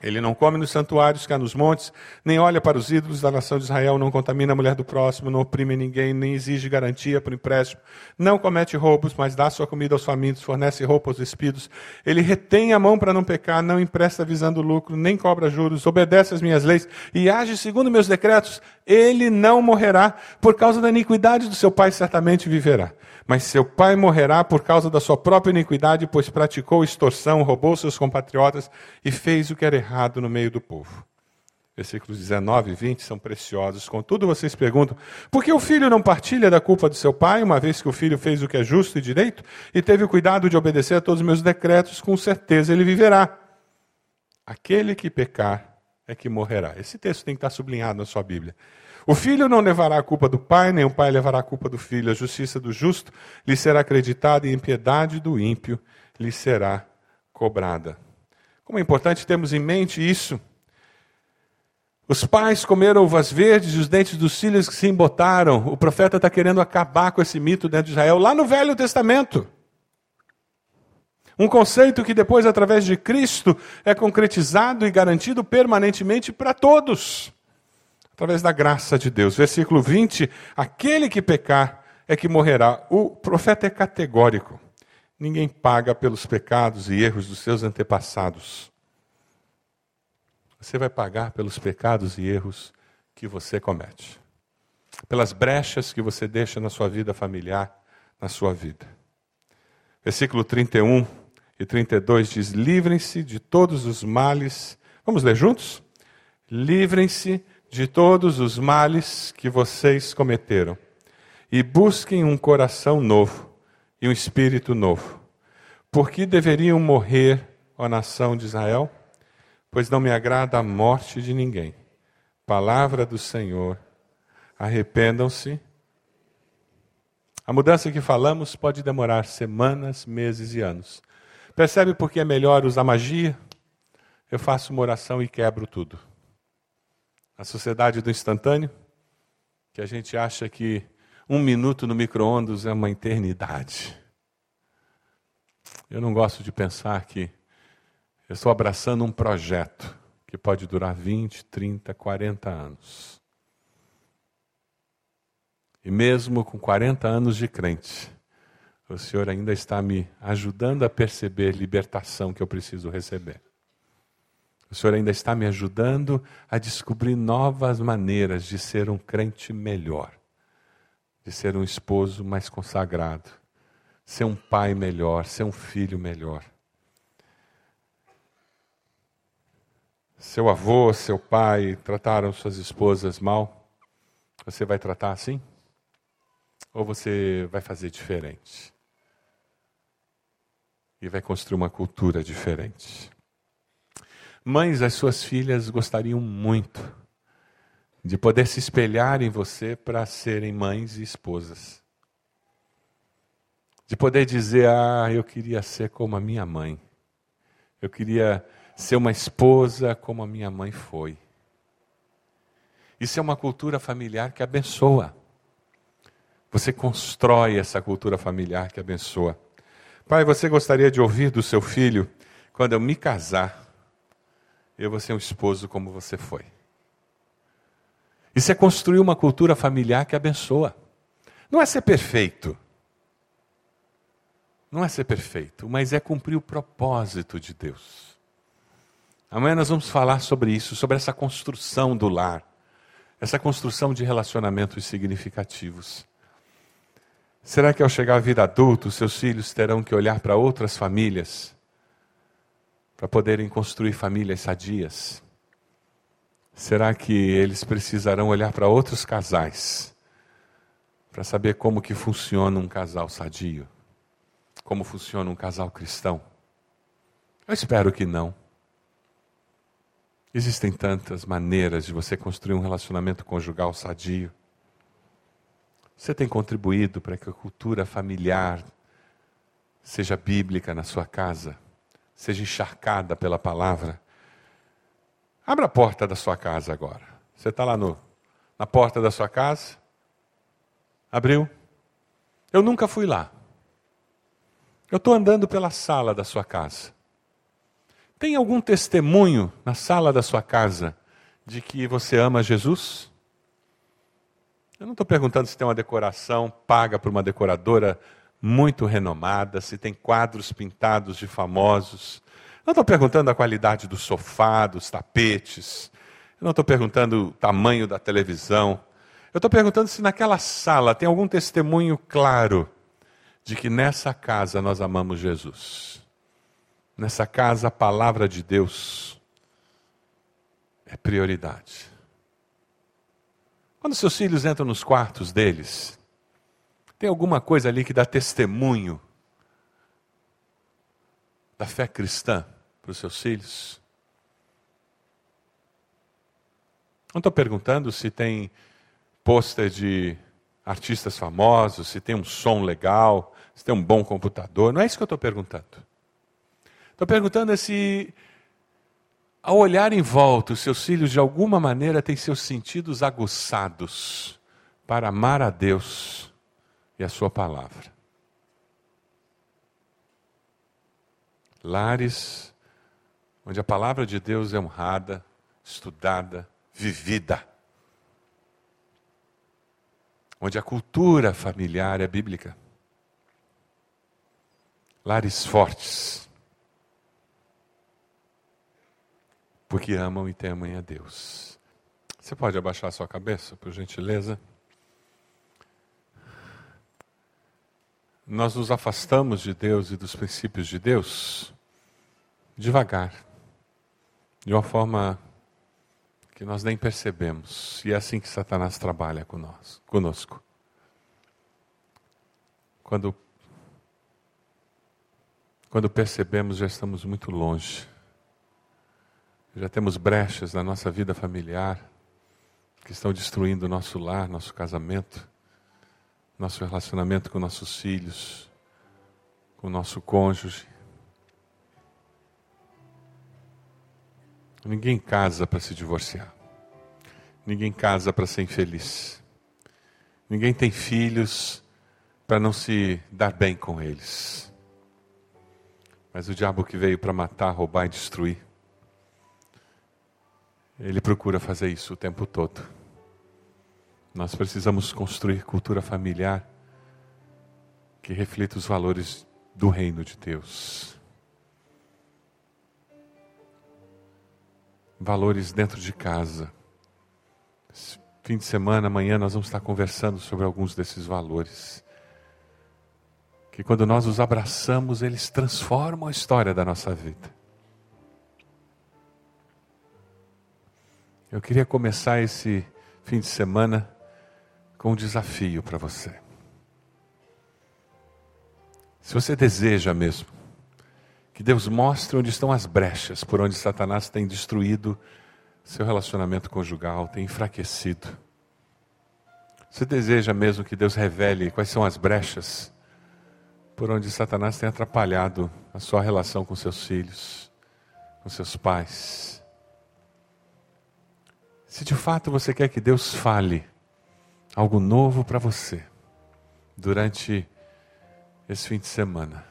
Speaker 1: Ele não come nos santuários há nos montes, nem olha para os ídolos da nação de Israel, não contamina a mulher do próximo, não oprime ninguém, nem exige garantia por empréstimo, não comete roubos, mas dá sua comida aos famintos, fornece roupa aos despidos. Ele retém a mão para não pecar, não empresta visando lucro, nem cobra juros, obedece às minhas leis e age segundo meus decretos. Ele não morrerá por causa da iniquidade do seu pai, certamente viverá. Mas seu pai morrerá por causa da sua própria iniquidade, pois praticou extorsão, roubou seus compatriotas e fez o que era errado no meio do povo. Versículos 19 e 20 são preciosos. Contudo, vocês perguntam: por que o filho não partilha da culpa de seu pai, uma vez que o filho fez o que é justo e direito e teve o cuidado de obedecer a todos os meus decretos? Com certeza ele viverá. Aquele que pecar é que morrerá. Esse texto tem que estar sublinhado na sua Bíblia. O filho não levará a culpa do pai, nem o pai levará a culpa do filho. A justiça do justo lhe será acreditada e a impiedade do ímpio lhe será cobrada. Como é importante termos em mente isso. Os pais comeram uvas verdes e os dentes dos filhos se embotaram. O profeta está querendo acabar com esse mito dentro de Israel, lá no Velho Testamento. Um conceito que depois, através de Cristo, é concretizado e garantido permanentemente para todos através da graça de Deus. Versículo 20: aquele que pecar é que morrerá. O profeta é categórico. Ninguém paga pelos pecados e erros dos seus antepassados. Você vai pagar pelos pecados e erros que você comete, pelas brechas que você deixa na sua vida familiar, na sua vida. Versículo 31 e 32 diz: Livrem-se de todos os males. Vamos ler juntos? Livrem-se de todos os males que vocês cometeram e busquem um coração novo e um espírito novo. Por que deveriam morrer, ó nação de Israel? Pois não me agrada a morte de ninguém. Palavra do Senhor. Arrependam-se. A mudança que falamos pode demorar semanas, meses e anos. Percebe por que é melhor usar magia? Eu faço uma oração e quebro tudo a sociedade do instantâneo, que a gente acha que um minuto no micro-ondas é uma eternidade. Eu não gosto de pensar que eu estou abraçando um projeto que pode durar 20, 30, 40 anos. E mesmo com 40 anos de crente, o Senhor ainda está me ajudando a perceber libertação que eu preciso receber. O Senhor ainda está me ajudando a descobrir novas maneiras de ser um crente melhor, de ser um esposo mais consagrado, ser um pai melhor, ser um filho melhor. Seu avô, seu pai trataram suas esposas mal, você vai tratar assim? Ou você vai fazer diferente? E vai construir uma cultura diferente? Mães, as suas filhas gostariam muito de poder se espelhar em você para serem mães e esposas. De poder dizer: Ah, eu queria ser como a minha mãe. Eu queria ser uma esposa como a minha mãe foi. Isso é uma cultura familiar que abençoa. Você constrói essa cultura familiar que abençoa. Pai, você gostaria de ouvir do seu filho, quando eu me casar, eu vou ser um esposo como você foi. Isso é construir uma cultura familiar que abençoa. Não é ser perfeito. Não é ser perfeito, mas é cumprir o propósito de Deus. Amanhã nós vamos falar sobre isso, sobre essa construção do lar, essa construção de relacionamentos significativos. Será que ao chegar à vida adulta, os seus filhos terão que olhar para outras famílias para poderem construir famílias sadias? Será que eles precisarão olhar para outros casais para saber como que funciona um casal sadio? Como funciona um casal cristão? Eu espero que não. Existem tantas maneiras de você construir um relacionamento conjugal sadio. Você tem contribuído para que a cultura familiar seja bíblica na sua casa? Seja encharcada pela palavra. Abra a porta da sua casa agora. Você está lá no, na porta da sua casa? Abriu? Eu nunca fui lá. Eu estou andando pela sala da sua casa. Tem algum testemunho na sala da sua casa de que você ama Jesus? Eu não estou perguntando se tem uma decoração paga por uma decoradora muito renomada, se tem quadros pintados de famosos. Não estou perguntando a qualidade do sofá, dos tapetes. Eu não estou perguntando o tamanho da televisão. Eu estou perguntando se naquela sala tem algum testemunho claro de que nessa casa nós amamos Jesus. Nessa casa a palavra de Deus é prioridade. Quando seus filhos entram nos quartos deles, tem alguma coisa ali que dá testemunho da fé cristã para os seus filhos? Não estou perguntando se tem pôster de artistas famosos, se tem um som legal, se tem um bom computador. Não é isso que eu estou perguntando. Estou perguntando é se, ao olhar em volta, os seus filhos de alguma maneira têm seus sentidos aguçados para amar a Deus e a Sua palavra. Lares onde a palavra de Deus é honrada, estudada, vivida onde a cultura familiar é bíblica. Lares fortes, porque amam e temem a Deus. Você pode abaixar sua cabeça, por gentileza? Nós nos afastamos de Deus e dos princípios de Deus devagar, de uma forma que nós nem percebemos. E é assim que Satanás trabalha conosco. Quando, quando percebemos, já estamos muito longe. Já temos brechas na nossa vida familiar que estão destruindo nosso lar, nosso casamento, nosso relacionamento com nossos filhos, com nosso cônjuge. Ninguém casa para se divorciar. Ninguém casa para ser infeliz. Ninguém tem filhos para não se dar bem com eles. Mas o diabo que veio para matar, roubar e destruir, ele procura fazer isso o tempo todo. Nós precisamos construir cultura familiar que reflita os valores do reino de Deus. valores dentro de casa. Esse fim de semana, amanhã, nós vamos estar conversando sobre alguns desses valores. Que quando nós os abraçamos, eles transformam a história da nossa vida. Eu queria começar esse fim de semana com um desafio para você. Se você deseja mesmo que Deus mostre onde estão as brechas por onde Satanás tem destruído seu relacionamento conjugal, tem enfraquecido. Você deseja mesmo que Deus revele quais são as brechas por onde Satanás tem atrapalhado a sua relação com seus filhos, com seus pais? Se de fato você quer que Deus fale algo novo para você durante esse fim de semana,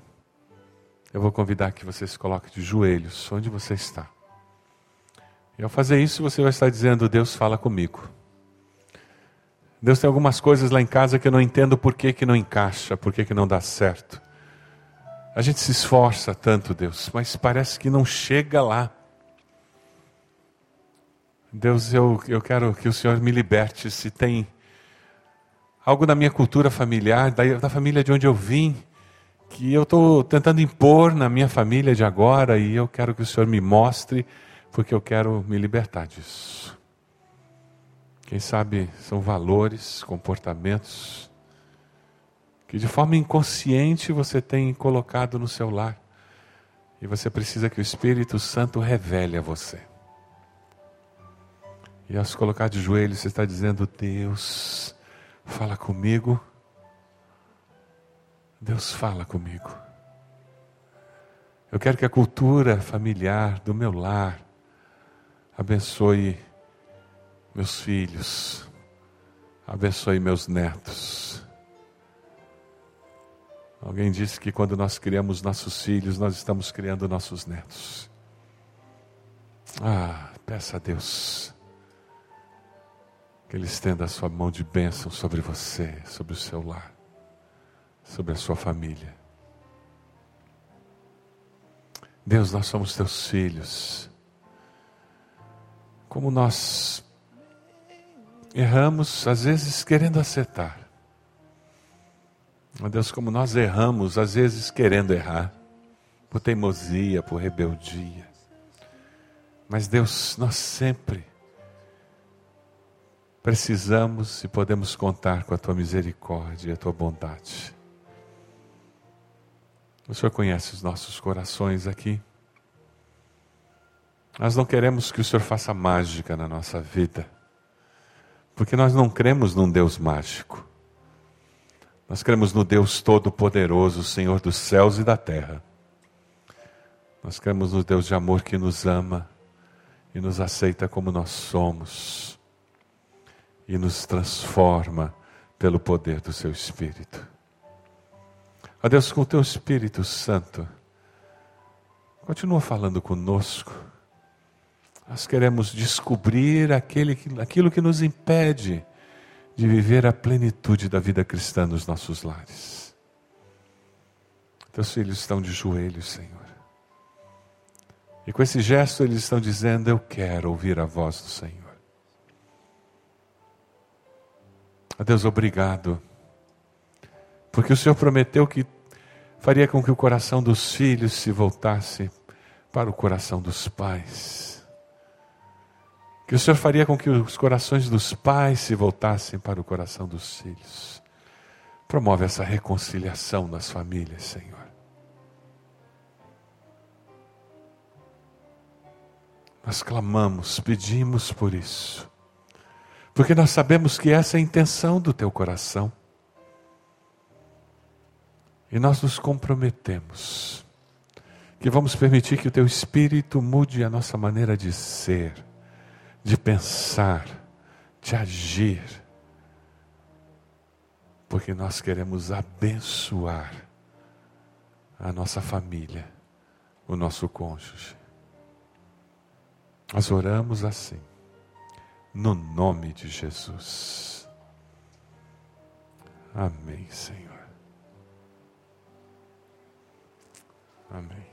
Speaker 1: eu vou convidar que você se coloque de joelhos onde você está. E ao fazer isso, você vai estar dizendo: Deus fala comigo. Deus tem algumas coisas lá em casa que eu não entendo por que, que não encaixa, por que, que não dá certo. A gente se esforça tanto, Deus, mas parece que não chega lá. Deus, eu, eu quero que o Senhor me liberte. Se tem algo na minha cultura familiar, da, da família de onde eu vim, que eu estou tentando impor na minha família de agora e eu quero que o Senhor me mostre, porque eu quero me libertar disso. Quem sabe são valores, comportamentos que de forma inconsciente você tem colocado no seu lar e você precisa que o Espírito Santo revele a você. E ao se colocar de joelhos, você está dizendo: Deus, fala comigo Deus fala comigo. Eu quero que a cultura familiar do meu lar, abençoe meus filhos, abençoe meus netos. Alguém disse que quando nós criamos nossos filhos, nós estamos criando nossos netos. Ah, peça a Deus que Ele estenda a sua mão de bênção sobre você, sobre o seu lar, sobre a sua família. Deus, nós somos teus filhos. Como nós erramos, às vezes querendo acertar. Ó Deus, como nós erramos, às vezes querendo errar, por teimosia, por rebeldia. Mas Deus, nós sempre precisamos e podemos contar com a tua misericórdia e a tua bondade. O Senhor conhece os nossos corações aqui. Nós não queremos que o Senhor faça mágica na nossa vida, porque nós não cremos num Deus mágico. Nós cremos no Deus Todo-Poderoso, Senhor dos céus e da terra. Nós cremos no Deus de amor que nos ama e nos aceita como nós somos e nos transforma pelo poder do seu Espírito. Ó Deus, com o teu Espírito Santo, continua falando conosco. Nós queremos descobrir aquele, aquilo que nos impede de viver a plenitude da vida cristã nos nossos lares. Teus filhos estão de joelhos, Senhor. E com esse gesto eles estão dizendo: Eu quero ouvir a voz do Senhor. A Deus, obrigado. Porque o Senhor prometeu que faria com que o coração dos filhos se voltasse para o coração dos pais. Que o Senhor faria com que os corações dos pais se voltassem para o coração dos filhos. Promove essa reconciliação nas famílias, Senhor. Nós clamamos, pedimos por isso porque nós sabemos que essa é a intenção do teu coração. E nós nos comprometemos que vamos permitir que o teu espírito mude a nossa maneira de ser, de pensar, de agir. Porque nós queremos abençoar a nossa família, o nosso cônjuge. Nós oramos assim no nome de Jesus. Amém, Senhor. Amém.